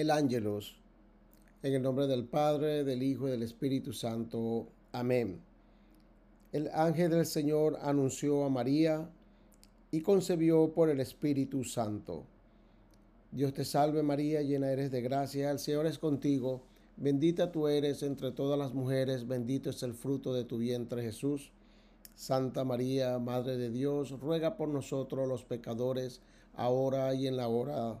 el ángelos. En el nombre del Padre, del Hijo y del Espíritu Santo. Amén. El ángel del Señor anunció a María y concebió por el Espíritu Santo. Dios te salve María, llena eres de gracia, el Señor es contigo, bendita tú eres entre todas las mujeres, bendito es el fruto de tu vientre Jesús. Santa María, Madre de Dios, ruega por nosotros los pecadores, ahora y en la hora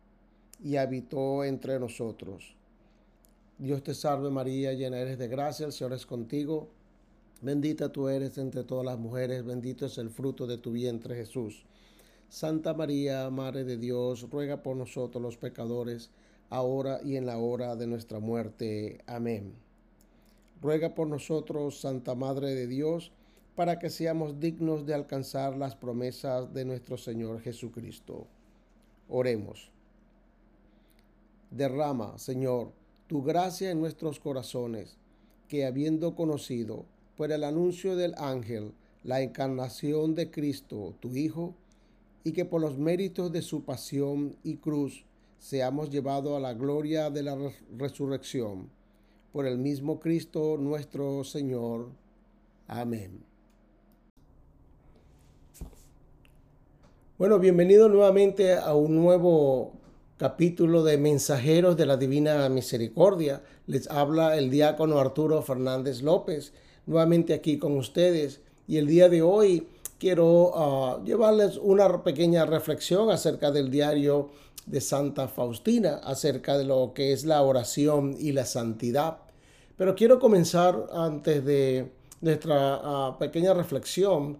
y habitó entre nosotros. Dios te salve María, llena eres de gracia, el Señor es contigo. Bendita tú eres entre todas las mujeres, bendito es el fruto de tu vientre Jesús. Santa María, Madre de Dios, ruega por nosotros los pecadores, ahora y en la hora de nuestra muerte. Amén. Ruega por nosotros, Santa Madre de Dios, para que seamos dignos de alcanzar las promesas de nuestro Señor Jesucristo. Oremos. Derrama, Señor, tu gracia en nuestros corazones, que habiendo conocido por el anuncio del ángel la encarnación de Cristo, tu Hijo, y que por los méritos de su pasión y cruz seamos llevados a la gloria de la resurrección. Por el mismo Cristo nuestro Señor. Amén. Bueno, bienvenido nuevamente a un nuevo capítulo de Mensajeros de la Divina Misericordia. Les habla el diácono Arturo Fernández López, nuevamente aquí con ustedes. Y el día de hoy quiero uh, llevarles una pequeña reflexión acerca del diario de Santa Faustina, acerca de lo que es la oración y la santidad. Pero quiero comenzar antes de nuestra uh, pequeña reflexión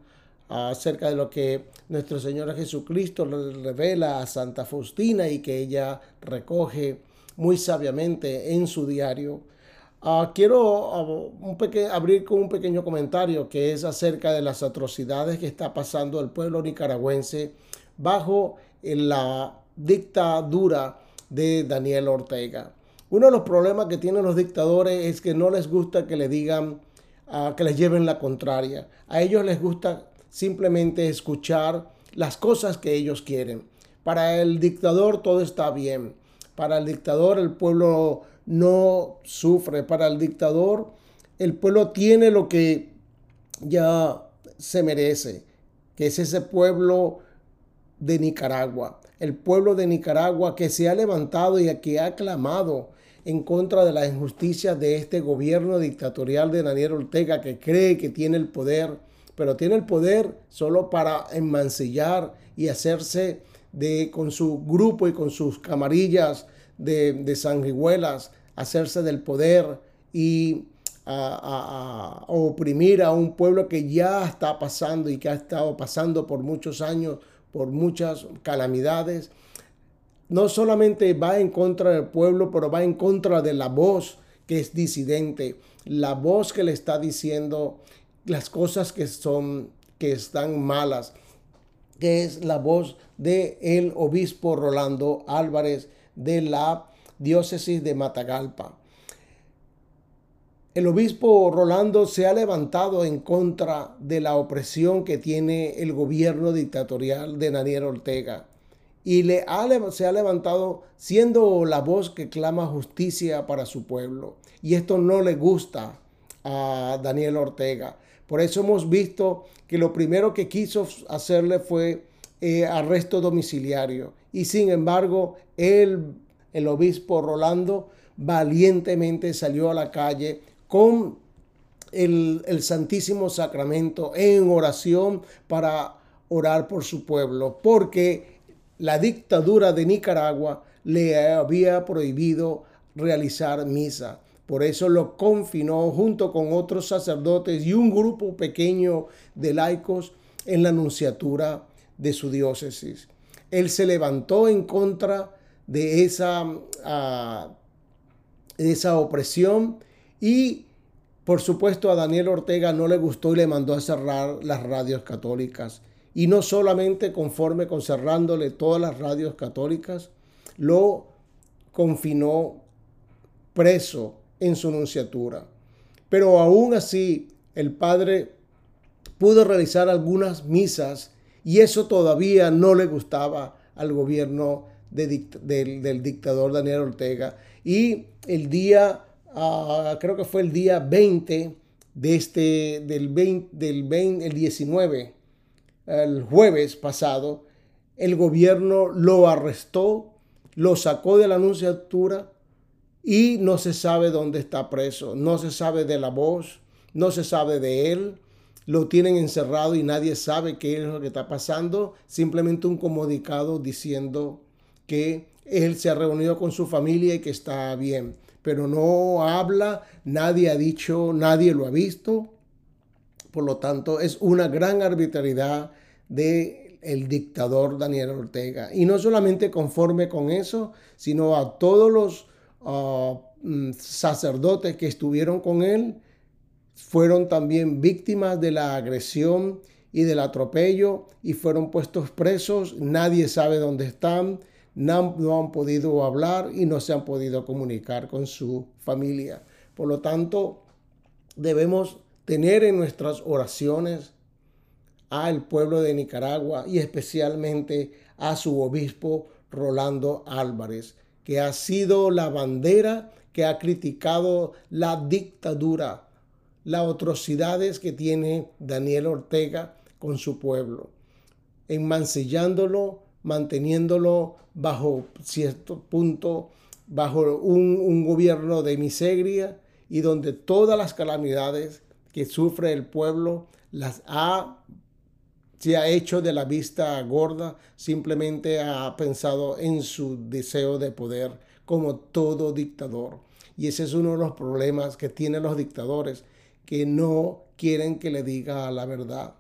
acerca de lo que nuestro Señor Jesucristo le revela a Santa Faustina y que ella recoge muy sabiamente en su diario. Uh, quiero un abrir con un pequeño comentario que es acerca de las atrocidades que está pasando el pueblo nicaragüense bajo la dictadura de Daniel Ortega. Uno de los problemas que tienen los dictadores es que no les gusta que le digan, uh, que les lleven la contraria. A ellos les gusta simplemente escuchar las cosas que ellos quieren. Para el dictador todo está bien. Para el dictador el pueblo no sufre. Para el dictador el pueblo tiene lo que ya se merece, que es ese pueblo de Nicaragua. El pueblo de Nicaragua que se ha levantado y que ha clamado en contra de la injusticia de este gobierno dictatorial de Daniel Ortega que cree que tiene el poder pero tiene el poder solo para enmancillar y hacerse de con su grupo y con sus camarillas de, de hacerse del poder y a, oprimir a un pueblo que ya está pasando y que ha estado pasando por muchos años, por muchas calamidades. No solamente va en contra del pueblo, pero va en contra de la voz que es disidente, la voz que le está diciendo las cosas que son, que están malas, que es la voz de el obispo Rolando Álvarez de la diócesis de Matagalpa. El obispo Rolando se ha levantado en contra de la opresión que tiene el gobierno dictatorial de Daniel Ortega y le se ha levantado siendo la voz que clama justicia para su pueblo. Y esto no le gusta a Daniel Ortega. Por eso hemos visto que lo primero que quiso hacerle fue eh, arresto domiciliario. Y sin embargo, el obispo Rolando, valientemente salió a la calle con el, el Santísimo Sacramento en oración para orar por su pueblo, porque la dictadura de Nicaragua le había prohibido realizar misa. Por eso lo confinó junto con otros sacerdotes y un grupo pequeño de laicos en la anunciatura de su diócesis. Él se levantó en contra de esa ah, esa opresión y por supuesto a Daniel Ortega no le gustó y le mandó a cerrar las radios católicas. Y no solamente conforme con cerrándole todas las radios católicas, lo confinó preso en su nunciatura. Pero aún así, el padre pudo realizar algunas misas y eso todavía no le gustaba al gobierno del, dictador Daniel Ortega. Y el día, ah, creo que fue el día 20 de este, del, 20, del 20, el 19, el jueves pasado, el gobierno lo arrestó, lo sacó de la anunciatura y no se sabe dónde está preso, no se sabe de la voz, no se sabe de él, lo tienen encerrado y nadie sabe qué es lo que está pasando, simplemente un comunicado diciendo que él se ha reunido con su familia y que está bien, pero no habla, nadie ha dicho, nadie lo ha visto, por lo tanto es una gran arbitrariedad de el dictador Daniel Ortega. Y no solamente conforme con eso, sino a todos los mm, sacerdotes que estuvieron con él, fueron también víctimas de la agresión y del atropello y fueron puestos presos. Nadie sabe dónde están, no, no, han podido hablar y no se han podido comunicar con su familia. Por lo tanto, debemos tener en nuestras oraciones al pueblo de Nicaragua y especialmente a su obispo Rolando Álvarez, que ha sido la bandera que ha criticado la dictadura las atrocidades que tiene Daniel Ortega con su pueblo, enmancillándolo, manteniéndolo bajo cierto punto, bajo un, un gobierno de miseria y donde todas las calamidades que sufre el pueblo las ha se ha hecho de la vista gorda, simplemente ha pensado en su deseo de poder como todo dictador. Y ese es uno de los problemas que tienen los dictadores, que no quieren que le diga la verdad.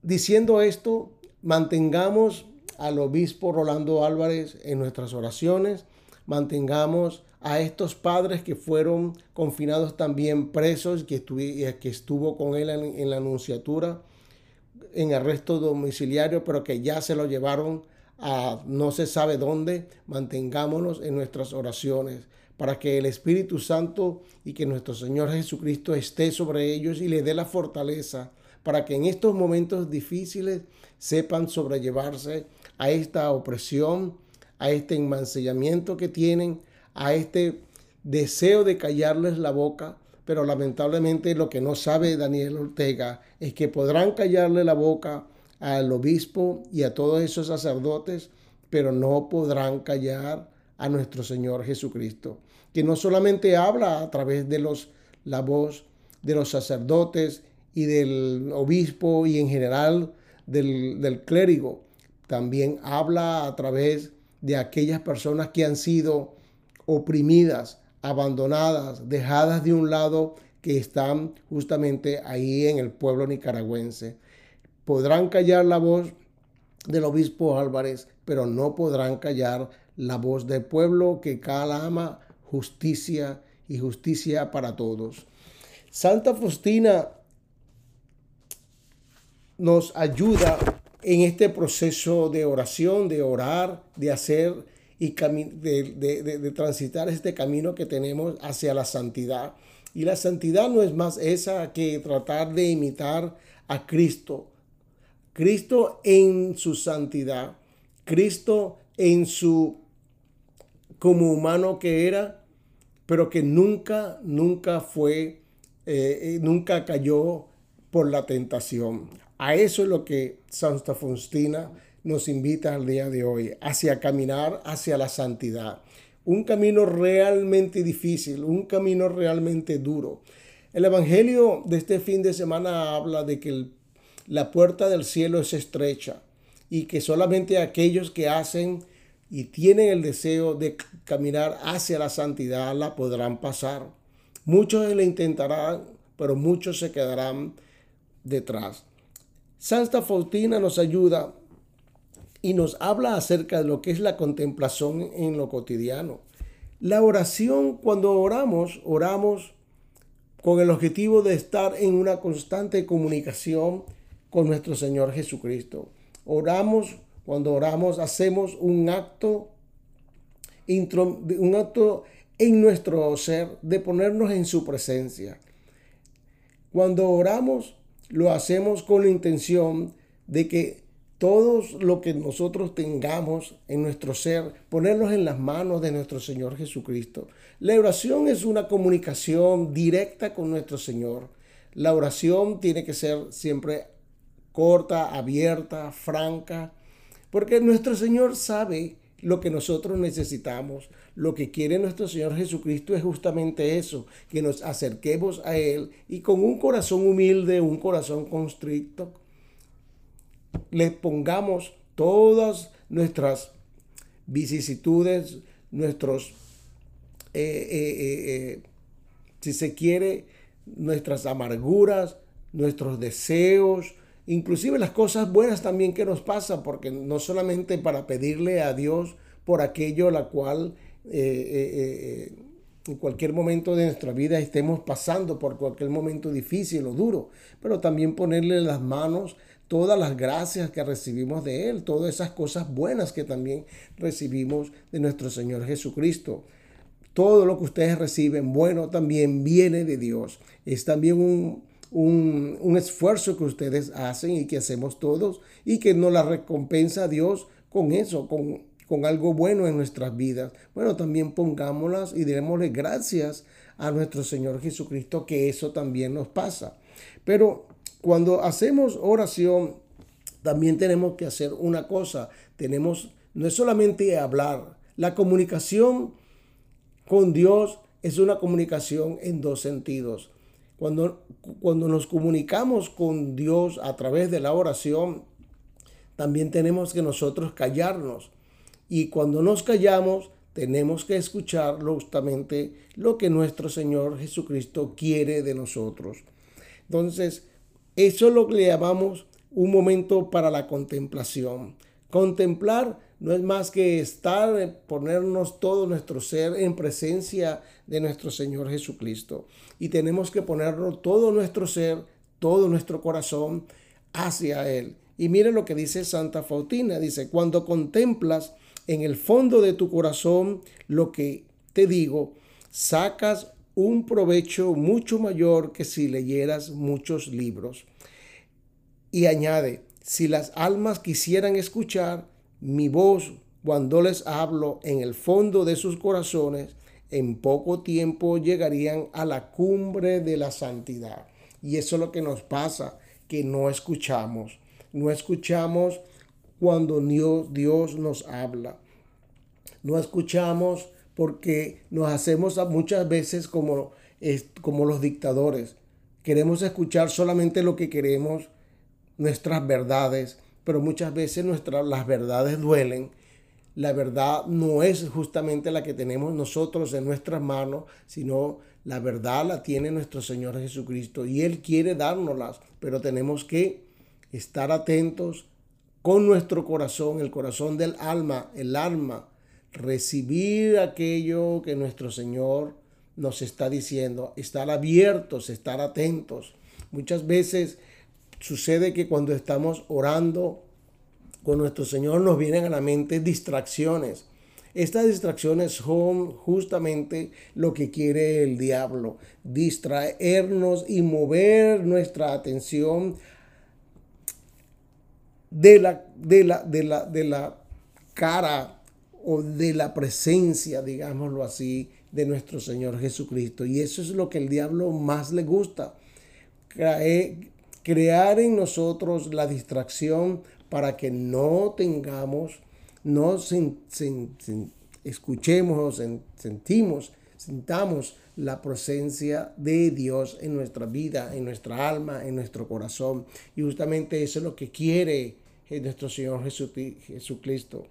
Diciendo esto, mantengamos al obispo Rolando Álvarez en nuestras oraciones, mantengamos a estos padres que fueron confinados también presos, que, que estuvo con él en, la anunciatura, en arresto domiciliario, pero que ya se lo llevaron a no se sabe dónde, mantengámonos en nuestras oraciones para que el Espíritu Santo y que nuestro Señor Jesucristo esté sobre ellos y le dé la fortaleza para que en estos momentos difíciles sepan sobrellevarse a esta opresión, a este enmancillamiento que tienen, a este deseo de callarles la boca, pero lamentablemente lo que no sabe Daniel Ortega es que podrán callarle la boca al obispo y a todos esos sacerdotes, pero no podrán callar a nuestro Señor Jesucristo, que no solamente habla a través de los, la voz de los sacerdotes y del obispo y en general del, del clérigo, también habla a través de aquellas personas que han sido oprimidas, abandonadas, dejadas de un lado, que están justamente ahí en el pueblo nicaragüense. Podrán callar la voz del obispo Álvarez, pero no podrán callar la voz del pueblo que cada ama justicia y justicia para todos. Santa Faustina nos ayuda en este proceso de oración, de orar, de hacer y de, de, transitar este camino que tenemos hacia la santidad. Y la santidad no es más esa que tratar de imitar a Cristo. Cristo en su santidad, Cristo en su como humano que era, pero que nunca, nunca fue, eh, eh, nunca cayó por la tentación. A eso es lo que Santa Faustina nos invita al día de hoy, hacia caminar hacia la santidad. Un camino realmente difícil, un camino realmente duro. El Evangelio de este fin de semana habla de que la puerta del cielo es estrecha y que solamente aquellos que hacen y tienen el deseo de caminar hacia la santidad, la podrán pasar. Muchos le intentarán, pero muchos se quedarán detrás. Santa Faustina nos ayuda y nos habla acerca de lo que es la contemplación en lo cotidiano. La oración, cuando oramos, oramos con el objetivo de estar en una constante comunicación con nuestro Señor Jesucristo. Oramos, cuando oramos, hacemos un acto, un acto en nuestro ser de ponernos en su presencia. Cuando oramos, lo hacemos con la intención de que todo lo que nosotros tengamos en nuestro ser, ponerlos en las manos de nuestro Señor Jesucristo. La oración es una comunicación directa con nuestro Señor. La oración tiene que ser siempre corta, abierta, franca, porque nuestro Señor sabe lo que nosotros necesitamos. Lo que quiere nuestro Señor Jesucristo es justamente eso, que nos acerquemos a Él y con un corazón humilde, un corazón constricto, le pongamos todas nuestras vicisitudes, nuestros, eh, eh, eh, si se quiere, nuestras amarguras, nuestros deseos, inclusive las cosas buenas también que nos pasan, porque no solamente para pedirle a Dios por aquello la cual en cualquier momento de nuestra vida estemos pasando por cualquier momento difícil o duro, pero también ponerle las manos todas las gracias que recibimos de Él, todas esas cosas buenas que también recibimos de nuestro Señor Jesucristo. Todo lo que ustedes reciben bueno también viene de Dios. Es también un, un, esfuerzo que ustedes hacen y que hacemos todos y que nos la recompensa Dios con eso, con, con algo bueno en nuestras vidas. Bueno, también pongámoslas y démosle gracias a nuestro Señor Jesucristo que eso también nos pasa. Pero cuando hacemos oración, también tenemos que hacer una cosa. Tenemos, no es solamente hablar. La comunicación con Dios es una comunicación en dos sentidos. Cuando, cuando nos comunicamos con Dios a través de la oración, también tenemos que nosotros callarnos. Y cuando nos callamos, tenemos que escuchar justamente lo que nuestro Señor Jesucristo quiere de nosotros. Entonces, eso es lo que le llamamos un momento para la contemplación. Contemplar no es más que estar, eh, ponernos todo nuestro ser en presencia de nuestro Señor Jesucristo. Y tenemos que ponernos todo nuestro ser, todo nuestro corazón hacia Él. Y mire lo que dice Santa Faustina. Dice, cuando contemplas en el fondo de tu corazón lo que te digo, sacas un provecho mucho mayor que si leyeras muchos libros. Y añade, si las almas quisieran escuchar mi voz cuando les hablo en el fondo de sus corazones, en poco tiempo llegarían a la cumbre de la santidad. Y eso es lo que nos pasa, que no escuchamos. No escuchamos cuando Dios, Dios nos habla. No escuchamos porque nos hacemos muchas veces como, como los dictadores. Queremos escuchar solamente lo que queremos, nuestras verdades, pero muchas veces nuestras, las verdades duelen. La verdad no es justamente la que tenemos nosotros en nuestras manos, sino la verdad la tiene nuestro Señor Jesucristo y Él quiere dárnoslas, pero tenemos que estar atentos con nuestro corazón, el corazón del alma, el alma, recibir aquello que nuestro Señor nos está diciendo, estar abiertos, estar atentos. Muchas veces sucede que cuando estamos orando con nuestro Señor nos vienen a la mente distracciones. Estas distracciones son justamente lo que quiere el diablo, distraernos y mover nuestra atención de la, de la, de la, de la cara o de la presencia, digámoslo así, de nuestro Señor Jesucristo. Y eso es lo que el diablo más le gusta. Crear en nosotros la distracción para que no tengamos, no escuchemos o sentimos, sintamos la presencia de Dios en nuestra vida, en nuestra alma, en nuestro corazón. Y justamente eso es lo que quiere nuestro Señor Jesucristo.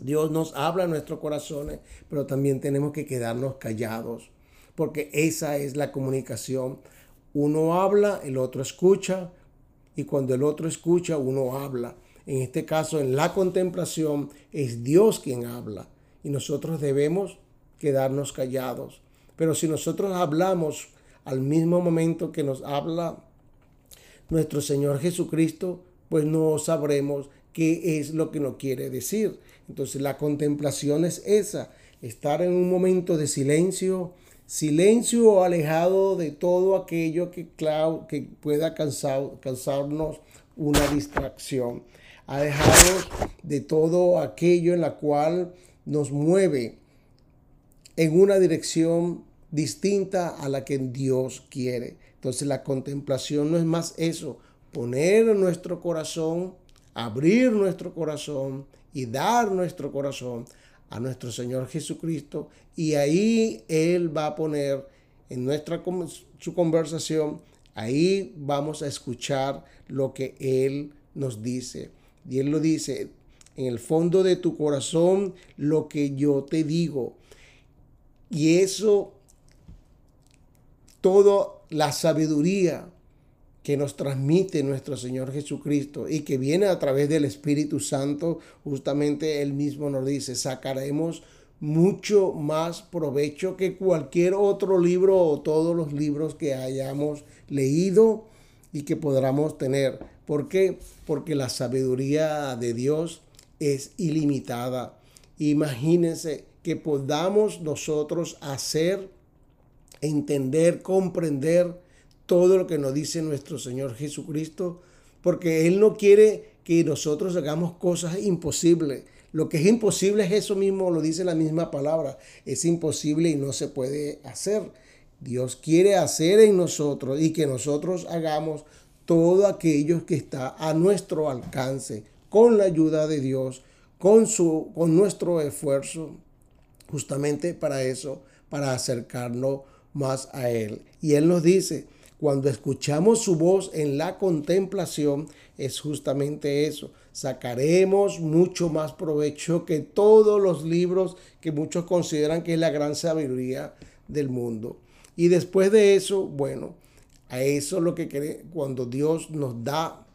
Dios nos habla en nuestros corazones, pero también tenemos que quedarnos callados, porque esa es la comunicación. Uno habla, el otro escucha, y cuando el otro escucha, uno habla. En este caso, en la contemplación, es Dios quien habla, y nosotros debemos quedarnos callados. Pero si nosotros hablamos al mismo momento que nos habla nuestro Señor Jesucristo, pues no sabremos qué es lo que nos quiere decir. Entonces la contemplación es esa, estar en un momento de silencio, silencio alejado de todo aquello que, que pueda causarnos una distracción, alejados de todo aquello en la cual nos mueve en una dirección distinta a la que Dios quiere. Entonces la contemplación no es más eso, poner nuestro corazón, abrir nuestro corazón y dar nuestro corazón a nuestro Señor Jesucristo y ahí Él va a poner en nuestra su conversación, ahí vamos a escuchar lo que Él nos dice. Y Él lo dice, en el fondo de tu corazón, lo que yo te digo. Y eso, toda la sabiduría que nos transmite nuestro Señor Jesucristo y que viene a través del Espíritu Santo, justamente Él mismo nos dice, sacaremos mucho más provecho que cualquier otro libro o todos los libros que hayamos leído y que podamos tener. ¿Por qué? Porque la sabiduría de Dios es ilimitada. Imagínense que podamos nosotros hacer, entender, comprender todo lo que nos dice nuestro Señor Jesucristo, porque Él no quiere que nosotros hagamos cosas imposibles. Lo que es imposible es eso mismo, lo dice la misma palabra. Es imposible y no se puede hacer. Dios quiere hacer en nosotros y que nosotros hagamos todo aquello que está a nuestro alcance, con la ayuda de Dios, con, su, con nuestro esfuerzo, justamente para eso, para acercarnos más a Él. Y Él nos dice, cuando escuchamos su voz en la contemplación, es justamente eso. Sacaremos mucho más provecho que todos los libros que muchos consideran que es la gran sabiduría del mundo. Y después de eso, bueno, a eso lo que quiere, cuando Dios nos da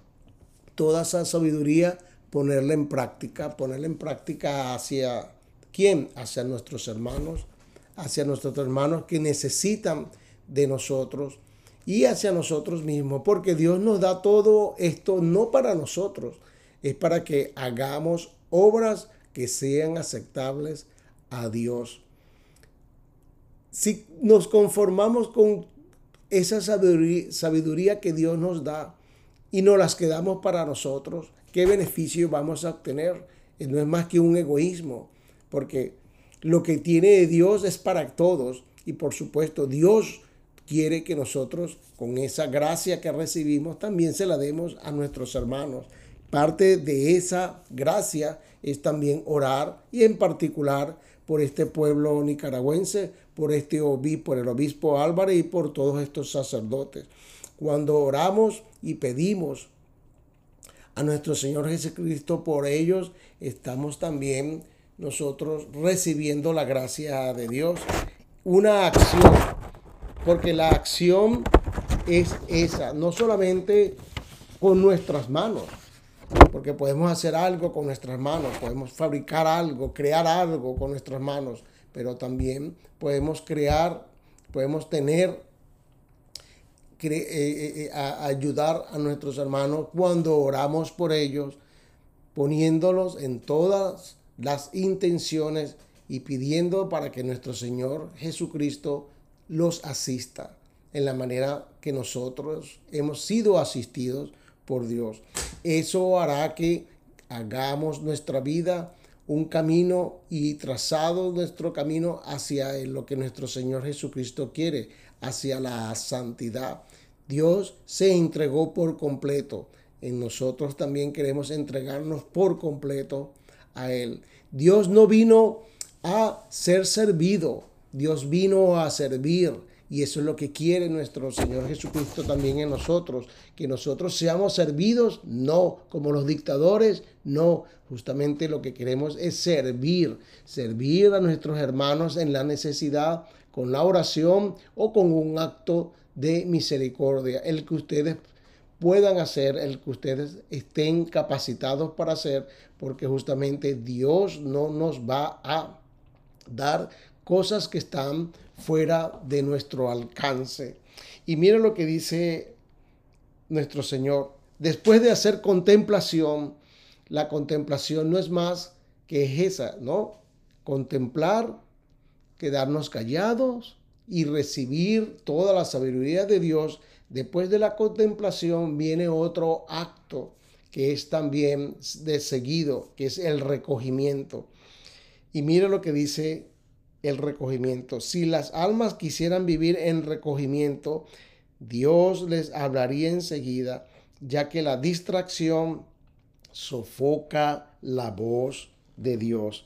toda esa sabiduría, ponerla en práctica, ponerla en práctica hacia quién? Hacia nuestros hermanos, hacia nuestros hermanos que necesitan de nosotros y hacia nosotros mismos, porque Dios nos da todo esto no para nosotros, es para que hagamos obras que sean aceptables a Dios. Si nos conformamos con esa sabiduría, que Dios nos da y nos las quedamos para nosotros, ¿qué beneficio vamos a obtener? No es más que un egoísmo, porque lo que tiene Dios es para todos y por supuesto Dios quiere que nosotros con esa gracia que recibimos también se la demos a nuestros hermanos. Parte de esa gracia es también orar y en particular por este pueblo nicaragüense, por este por el obispo Álvarez y por todos estos sacerdotes. Cuando oramos y pedimos a nuestro Señor Jesucristo por ellos, estamos también nosotros recibiendo la gracia de Dios. Una acción porque la acción es esa, no solamente con nuestras manos, porque podemos hacer algo con nuestras manos, podemos fabricar algo, crear algo con nuestras manos, pero también podemos crear, podemos tener, eh, eh, eh, ayudar a nuestros hermanos cuando oramos por ellos, poniéndolos en todas las intenciones y pidiendo para que nuestro Señor Jesucristo los asista en la manera que nosotros hemos sido asistidos por Dios. Eso hará que hagamos nuestra vida un camino y trazado nuestro camino hacia lo que nuestro Señor Jesucristo quiere, hacia la santidad. Dios se entregó por completo. En nosotros también queremos entregarnos por completo a Él. Dios no vino a ser servido, Dios vino a servir y eso es lo que quiere nuestro Señor Jesucristo también en nosotros, que nosotros seamos servidos, no como los dictadores, no, justamente lo que queremos es servir, servir a nuestros hermanos en la necesidad con la oración o con un acto de misericordia, el que ustedes puedan hacer, el que ustedes estén capacitados para hacer, porque justamente Dios no nos va a dar cosas que están fuera de nuestro alcance. Y mira lo que dice nuestro Señor. Después de hacer contemplación, la contemplación no es más que esa, ¿no? Contemplar, quedarnos callados y recibir toda la sabiduría de Dios. Después de la contemplación viene otro acto que es también de seguido, que es el recogimiento. Y mira lo que dice el recogimiento. Si las almas quisieran vivir en recogimiento, Dios les hablaría enseguida, ya que la distracción sofoca la voz de Dios.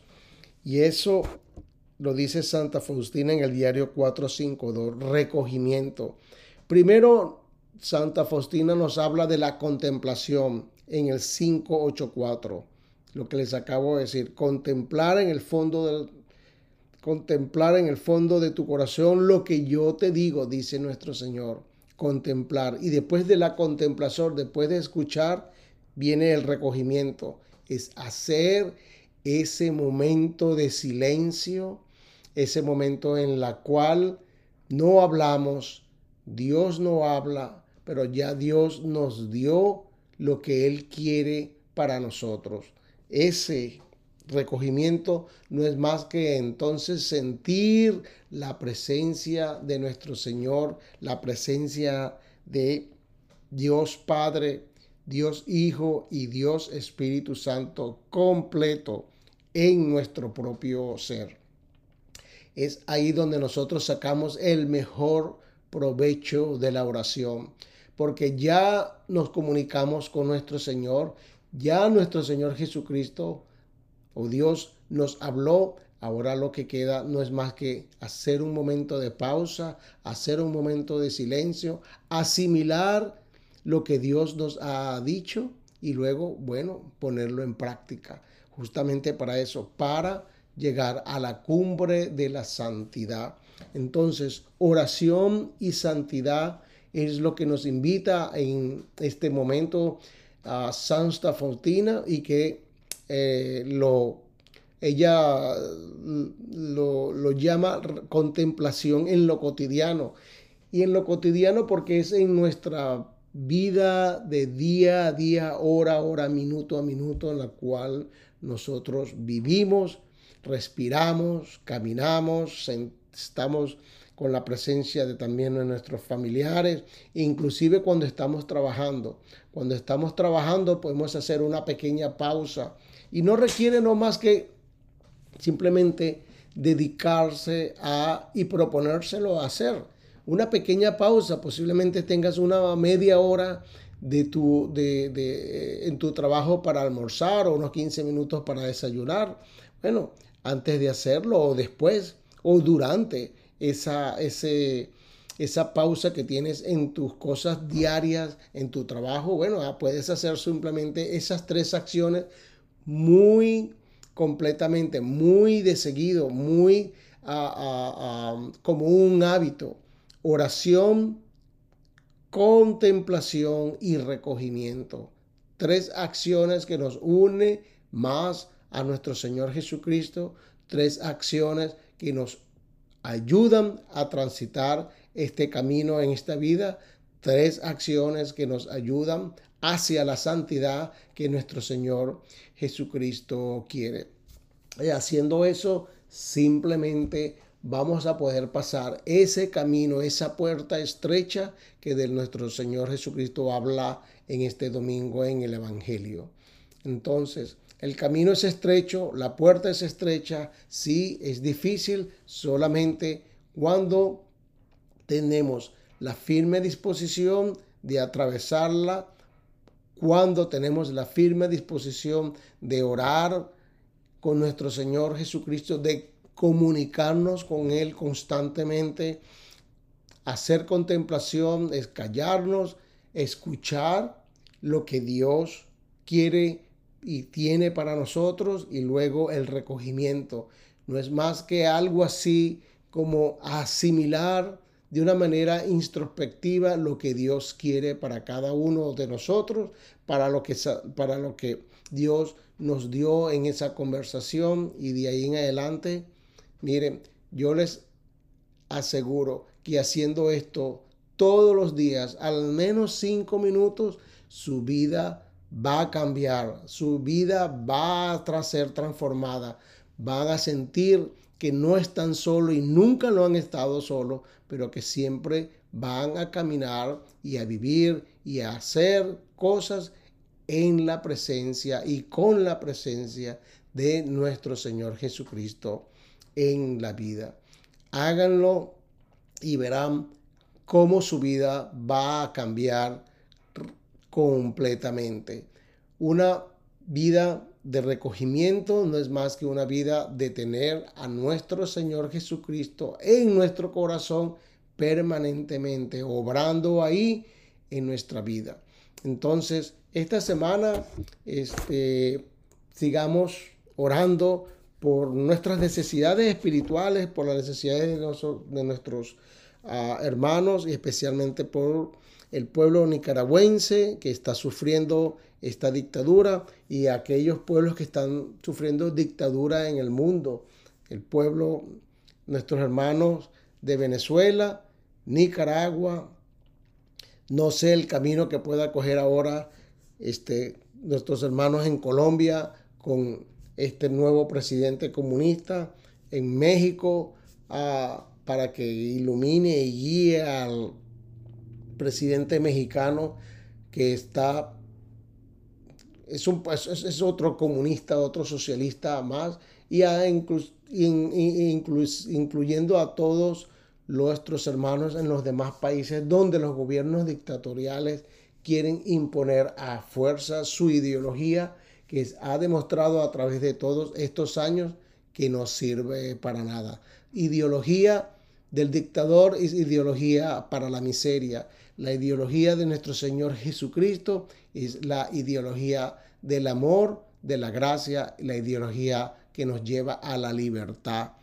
Y eso lo dice Santa Faustina en el diario 452, recogimiento. Primero, Santa Faustina nos habla de la contemplación en el 584, lo que les acabo de decir, contemplar en el fondo del contemplar en el fondo de tu corazón lo que yo te digo, dice nuestro Señor, contemplar. Y después de la contemplación, después de escuchar, viene el recogimiento, es hacer ese momento de silencio, ese momento en la cual no hablamos, Dios no habla, pero ya Dios nos dio lo que Él quiere para nosotros. Ese recogimiento no es más que entonces sentir la presencia de nuestro Señor, la presencia de Dios Padre, Dios Hijo y Dios Espíritu Santo completo en nuestro propio ser. Es ahí donde nosotros sacamos el mejor provecho de la oración, porque ya nos comunicamos con nuestro Señor, ya nuestro Señor Jesucristo o Dios nos habló, ahora lo que queda no es más que hacer un momento de pausa, hacer un momento de silencio, asimilar lo que Dios nos ha dicho y luego, bueno, ponerlo en práctica. Justamente para eso, para llegar a la cumbre de la santidad. Entonces, oración y santidad es lo que nos invita en este momento a Santa Fontina y que eh, lo, ella lo, lo llama contemplación en lo cotidiano. Y en lo cotidiano porque es en nuestra vida de día a día, hora a hora, minuto a minuto, en la cual nosotros vivimos, respiramos, caminamos, estamos con la presencia de también de nuestros familiares, inclusive cuando estamos trabajando. Cuando estamos trabajando podemos hacer una pequeña pausa y no requiere no más que simplemente dedicarse a y proponérselo a hacer una pequeña pausa, posiblemente tengas una media hora de tu, de, en tu trabajo para almorzar o unos 15 minutos para desayunar. Bueno, antes de hacerlo o después o durante esa, ese, esa pausa que tienes en tus cosas diarias, en tu trabajo, bueno, ah, puedes hacer simplemente esas tres acciones muy completamente, muy de seguido, muy como un hábito. Oración, contemplación y recogimiento. Tres acciones que nos une más a nuestro Señor Jesucristo, tres acciones que nos ayudan a transitar este camino en esta vida, tres acciones que nos ayudan hacia la santidad que nuestro Señor Jesucristo quiere. Y haciendo eso, simplemente vamos a poder pasar ese camino, esa puerta estrecha que de nuestro Señor Jesucristo habla en este domingo en el Evangelio. Entonces, el camino es estrecho, la puerta es estrecha, sí, es difícil solamente cuando tenemos la firme disposición de atravesarla, cuando tenemos la firme disposición de orar con nuestro Señor Jesucristo, de comunicarnos con Él constantemente, hacer contemplación, es callarnos, escuchar lo que Dios quiere y tiene para nosotros y luego el recogimiento. No es más que algo así como asimilar de una manera introspectiva lo que Dios quiere para cada uno de nosotros, para lo que, para lo que Dios nos dio en esa conversación y de ahí en adelante Miren, Yo les aseguro que haciendo esto todos los días, al menos cinco minutos, su vida va a cambiar, su vida va a ser transformada, van a sentir que no están solos y nunca lo han estado solos, pero que siempre van a caminar y a vivir y a hacer cosas en la presencia y con la presencia de nuestro Señor Jesucristo en la vida. Háganlo y verán cómo su vida va a cambiar completamente. Una vida de recogimiento no es más que una vida de tener a nuestro Señor Jesucristo en nuestro corazón permanentemente, obrando ahí en nuestra vida. Entonces, esta semana este, sigamos orando por nuestras necesidades espirituales, por las necesidades de, nuestros ah, hermanos y especialmente por el pueblo nicaragüense que está sufriendo esta dictadura y aquellos pueblos que están sufriendo dictadura en el mundo. El pueblo, nuestros hermanos de Venezuela, Nicaragua, no sé el camino que pueda coger ahora este, nuestros hermanos en Colombia con este nuevo presidente comunista, en México, para que ilumine y guíe al presidente mexicano que está es, un, es, otro comunista, otro socialista más, y a incluyendo a todos nuestros hermanos en los demás países donde los gobiernos dictatoriales quieren imponer a fuerza su ideología que ha demostrado a través de todos estos años que no sirve para nada. Ideología del dictador es ideología para la miseria. La ideología de nuestro Señor Jesucristo es la ideología del amor, de la gracia, la ideología que nos lleva a la libertad.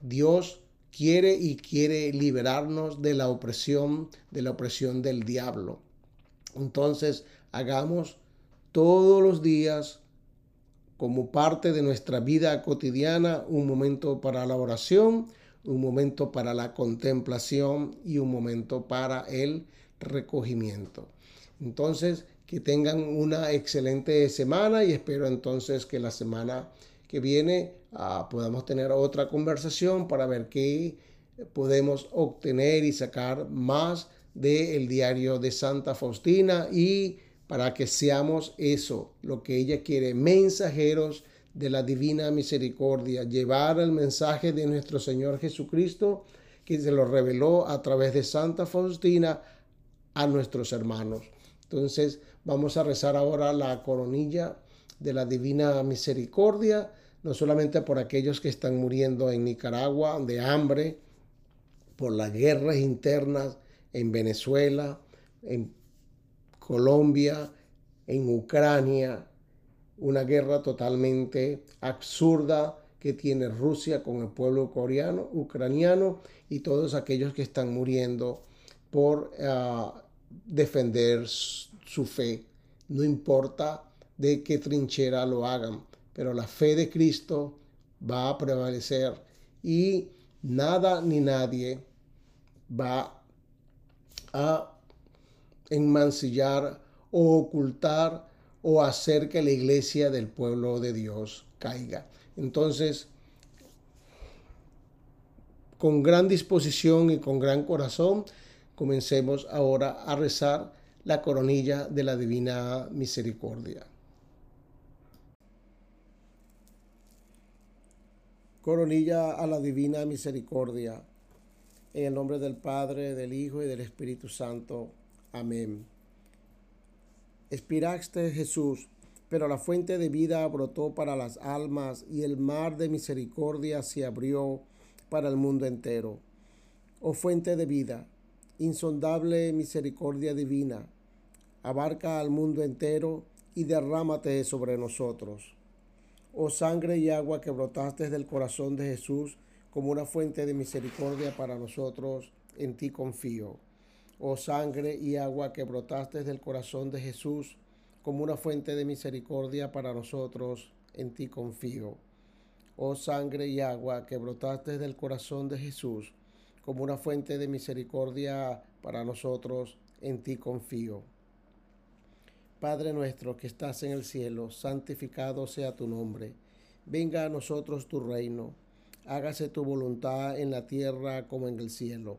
Dios quiere y quiere liberarnos de la opresión, de la opresión del diablo. Entonces, hagamos todos los días como parte de nuestra vida cotidiana un momento para la oración, un momento para la contemplación y un momento para el recogimiento. Entonces, que tengan una excelente semana y espero entonces que la semana que viene ah, podamos tener otra conversación para ver qué podemos obtener y sacar más del diario de Santa Faustina y para que seamos eso, lo que ella quiere, mensajeros de la divina misericordia, llevar el mensaje de nuestro Señor Jesucristo, que se lo reveló a través de Santa Faustina a nuestros hermanos. Entonces vamos a rezar ahora la coronilla de la divina misericordia, no solamente por aquellos que están muriendo en Nicaragua de hambre, por las guerras internas en Venezuela, en Colombia, en Ucrania, una guerra totalmente absurda que tiene Rusia con el pueblo coreano, ucraniano y todos aquellos que están muriendo por ah, defender su fe. No importa de qué trinchera lo hagan, pero la fe de Cristo va a prevalecer y nada ni nadie va a enmancillar o ocultar o hacer que la iglesia del pueblo de Dios caiga. Entonces, con gran disposición y con gran corazón, comencemos ahora a rezar la coronilla de la divina misericordia. Coronilla a la divina misericordia. En el nombre del Padre, del Hijo y del Espíritu Santo. Amén. Espiraste Jesús, pero la fuente de vida brotó para las almas y el mar de misericordia se abrió para el mundo entero. Oh fuente de vida, insondable misericordia divina, abarca al mundo entero y derrámate sobre nosotros. Oh sangre y agua que brotaste del corazón de Jesús como una fuente de misericordia para nosotros, en ti confío oh sangre y agua que brotaste del corazón de Jesús como una fuente de misericordia para nosotros, en ti confío. oh sangre y agua que brotaste del corazón de Jesús, como una fuente de misericordia para nosotros, en ti confío. Padre nuestro que estás en el cielo, santificado sea tu nombre. Venga a nosotros tu reino. Hágase tu voluntad en la tierra como en el cielo.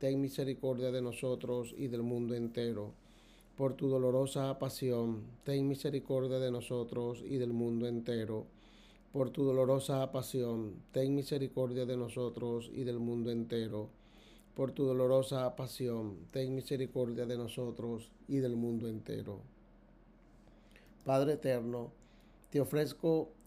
ten misericordia de nosotros y del mundo entero. Por tu dolorosa pasión, ten misericordia de nosotros y del mundo entero por tu dolorosa pasión, ten misericordia de nosotros y del mundo entero. Por tu dolorosa pasión, ten misericordia de nosotros y del mundo entero. Padre eterno, te ofrezco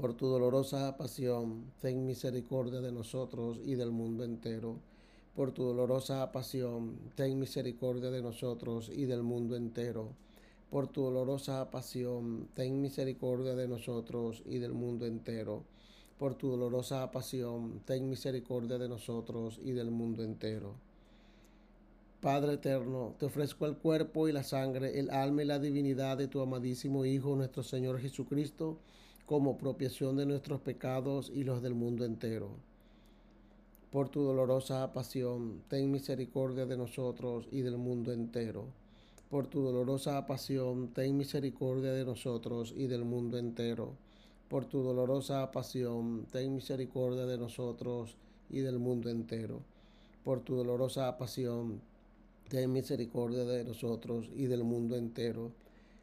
Por tu dolorosa pasión, ten misericordia de nosotros y del mundo entero por tu dolorosa pasión, ten misericordia de nosotros y del mundo entero. Por tu dolorosa pasión, ten misericordia de nosotros y del mundo entero. Por tu dolorosa pasión, ten misericordia de nosotros y del mundo entero. Padre eterno, te ofrezco el cuerpo y la sangre, el alma y la divinidad de tu amadísimo Hijo, nuestro Señor Jesucristo, como propiación de nuestros pecados y los del mundo entero por tu dolorosa pasión, ten misericordia de nosotros y del mundo entero. Por tu dolorosa pasión, ten misericordia de nosotros y del mundo entero. Por tu dolorosa pasión, ten misericordia de nosotros y del mundo entero. Por tu dolorosa pasión, ten misericordia de nosotros y del mundo entero.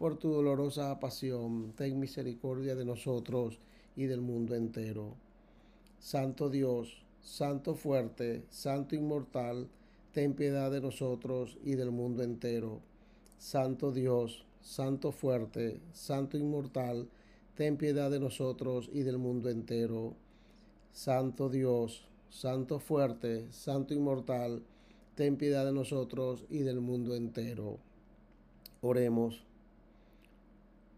Por tu dolorosa pasión, ten misericordia de nosotros y del mundo entero. Santo Dios, Santo fuerte, Santo inmortal, ten piedad de nosotros y del mundo entero. Santo Dios, Santo fuerte, Santo inmortal, ten piedad de nosotros y del mundo entero. Santo Dios, Santo fuerte, Santo inmortal, ten piedad de nosotros y del mundo entero. Oremos.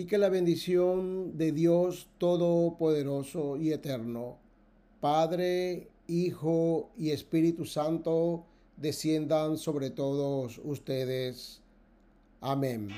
Y que la bendición de Dios Todopoderoso y Eterno, Padre, Hijo y Espíritu Santo, desciendan sobre todos ustedes. Amén.